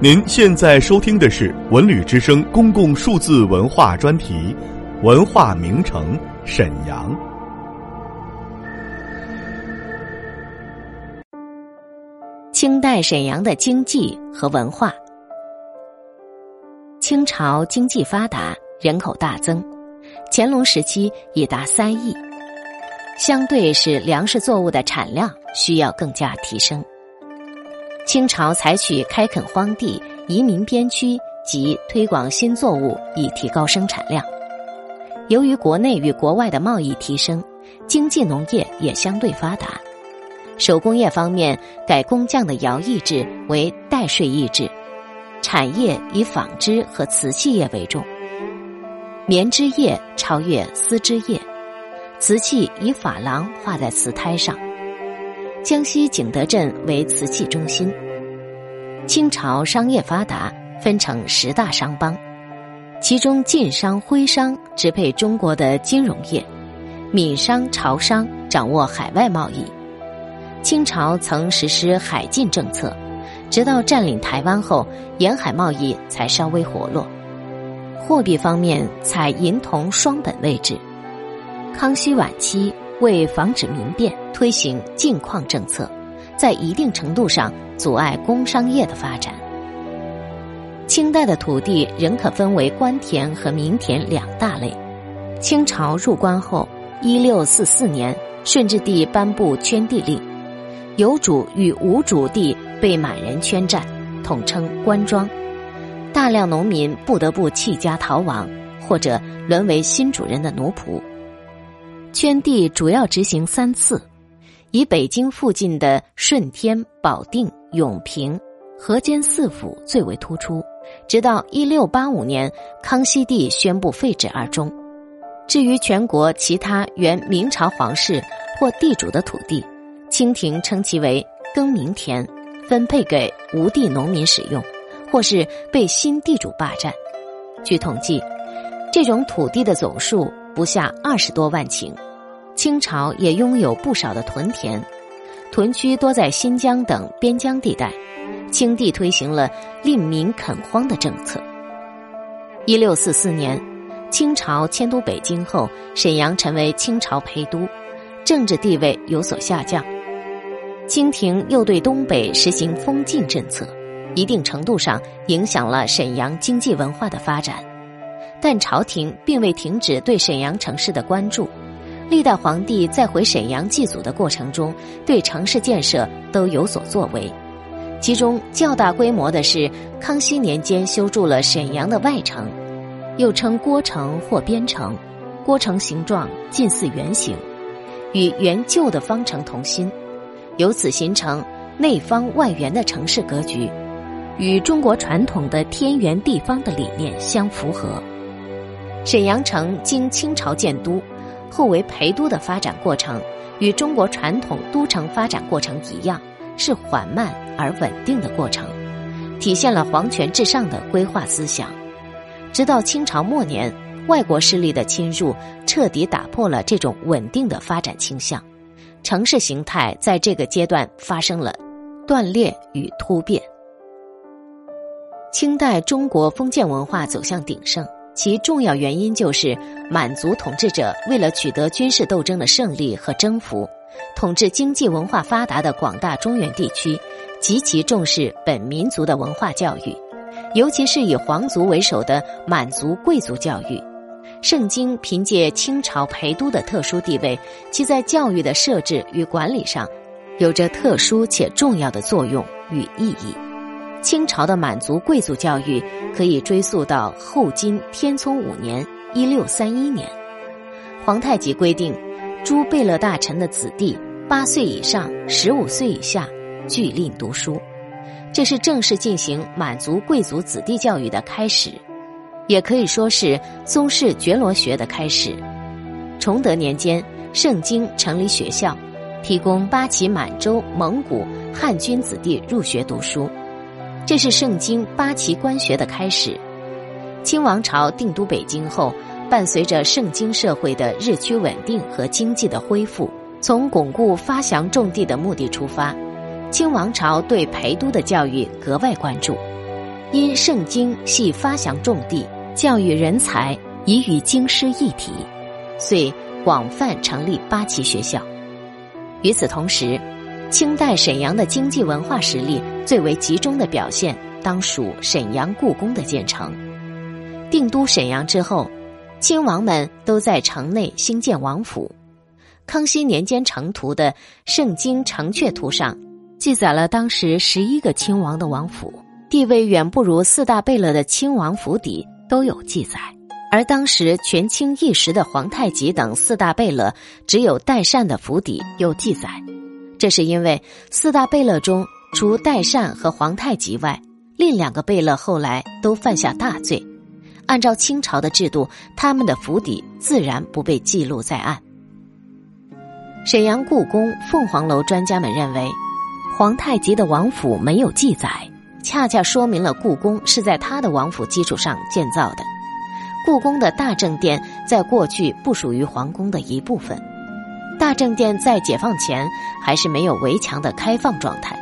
您现在收听的是《文旅之声》公共数字文化专题《文化名城沈阳》。清代沈阳的经济和文化。清朝经济发达，人口大增，乾隆时期已达三亿，相对是粮食作物的产量需要更加提升。清朝采取开垦荒地、移民边区及推广新作物，以提高生产量。由于国内与国外的贸易提升，经济农业也相对发达。手工业方面，改工匠的徭役制为代税役制，产业以纺织和瓷器业为重。棉织业超越丝织业，瓷器以珐琅画在瓷胎上。江西景德镇为瓷器中心。清朝商业发达，分成十大商帮，其中晋商、徽商支配中国的金融业，闽商、潮商掌握海外贸易。清朝曾实施海禁政策，直到占领台湾后，沿海贸易才稍微活络。货币方面采银铜双本位制。康熙晚期。为防止民变，推行禁矿政策，在一定程度上阻碍工商业的发展。清代的土地仍可分为官田和民田两大类。清朝入关后，一六四四年，顺治帝颁布圈地令，有主与无主地被满人圈占，统称官庄，大量农民不得不弃家逃亡，或者沦为新主人的奴仆。圈地主要执行三次，以北京附近的顺天、保定、永平、河间四府最为突出。直到一六八五年，康熙帝宣布废止而终。至于全国其他原明朝皇室或地主的土地，清廷称其为更名田，分配给无地农民使用，或是被新地主霸占。据统计，这种土地的总数。不下二十多万顷，清朝也拥有不少的屯田，屯区多在新疆等边疆地带。清帝推行了令民垦荒的政策。一六四四年，清朝迁都北京后，沈阳成为清朝陪都，政治地位有所下降。清廷又对东北实行封禁政策，一定程度上影响了沈阳经济文化的发展。但朝廷并未停止对沈阳城市的关注，历代皇帝在回沈阳祭祖的过程中，对城市建设都有所作为。其中较大规模的是康熙年间修筑了沈阳的外城，又称郭城或边城。郭城形状近似圆形，与原旧的方城同心，由此形成内方外圆的城市格局，与中国传统的天圆地方的理念相符合。沈阳城经清朝建都，后为陪都的发展过程，与中国传统都城发展过程一样，是缓慢而稳定的过程，体现了皇权至上的规划思想。直到清朝末年，外国势力的侵入彻底打破了这种稳定的发展倾向，城市形态在这个阶段发生了断裂与突变。清代中国封建文化走向鼎盛。其重要原因就是满族统治者为了取得军事斗争的胜利和征服，统治经济文化发达的广大中原地区，极其重视本民族的文化教育，尤其是以皇族为首的满族贵族教育。圣经凭借清朝陪都的特殊地位，其在教育的设置与管理上，有着特殊且重要的作用与意义。清朝的满族贵族教育可以追溯到后金天聪五年（一六三一年），皇太极规定，诸贝勒大臣的子弟八岁以上、十五岁以下俱令读书，这是正式进行满族贵族子弟教育的开始，也可以说是宗室觉罗学的开始。崇德年间，盛京成立学校，提供八旗满洲、蒙古、汉军子弟入学读书。这是盛京八旗官学的开始。清王朝定都北京后，伴随着盛京社会的日趋稳定和经济的恢复，从巩固发祥种地的目的出发，清王朝对陪都的教育格外关注。因圣经系发祥重地，教育人才已与经师一体，遂广泛成立八旗学校。与此同时，清代沈阳的经济文化实力最为集中的表现，当属沈阳故宫的建成。定都沈阳之后，亲王们都在城内兴建王府。康熙年间成图的《圣经城阙图》上，记载了当时十一个亲王的王府，地位远不如四大贝勒的亲王府邸都有记载。而当时权倾一时的皇太极等四大贝勒，只有代善的府邸有记载。这是因为四大贝勒中，除代善和皇太极外，另两个贝勒后来都犯下大罪。按照清朝的制度，他们的府邸自然不被记录在案。沈阳故宫凤凰楼专家们认为，皇太极的王府没有记载，恰恰说明了故宫是在他的王府基础上建造的。故宫的大正殿在过去不属于皇宫的一部分，大正殿在解放前还是没有围墙的开放状态，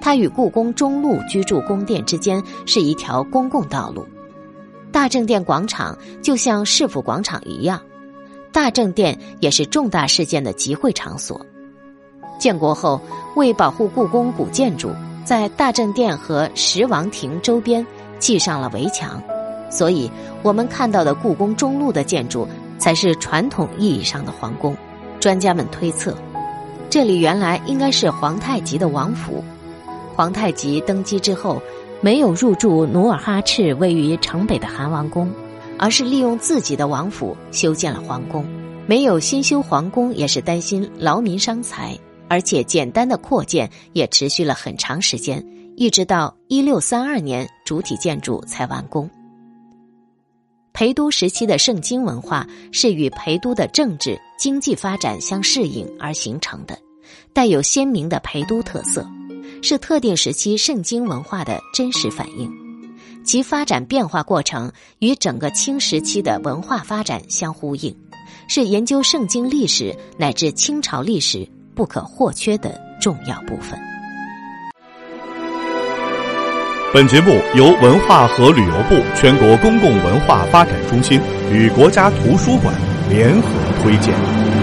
它与故宫中路居住宫殿之间是一条公共道路。大正殿广场就像市府广场一样。大正殿也是重大事件的集会场所。建国后，为保护故宫古建筑，在大正殿和十王亭周边砌上了围墙，所以我们看到的故宫中路的建筑才是传统意义上的皇宫。专家们推测，这里原来应该是皇太极的王府。皇太极登基之后，没有入住努尔哈赤位于城北的韩王宫。而是利用自己的王府修建了皇宫，没有新修皇宫也是担心劳民伤财，而且简单的扩建也持续了很长时间，一直到一六三二年主体建筑才完工。陪都时期的圣经文化是与陪都的政治经济发展相适应而形成的，带有鲜明的陪都特色，是特定时期圣经文化的真实反映。其发展变化过程与整个清时期的文化发展相呼应，是研究圣经历史乃至清朝历史不可或缺的重要部分。本节目由文化和旅游部全国公共文化发展中心与国家图书馆联合挥剑。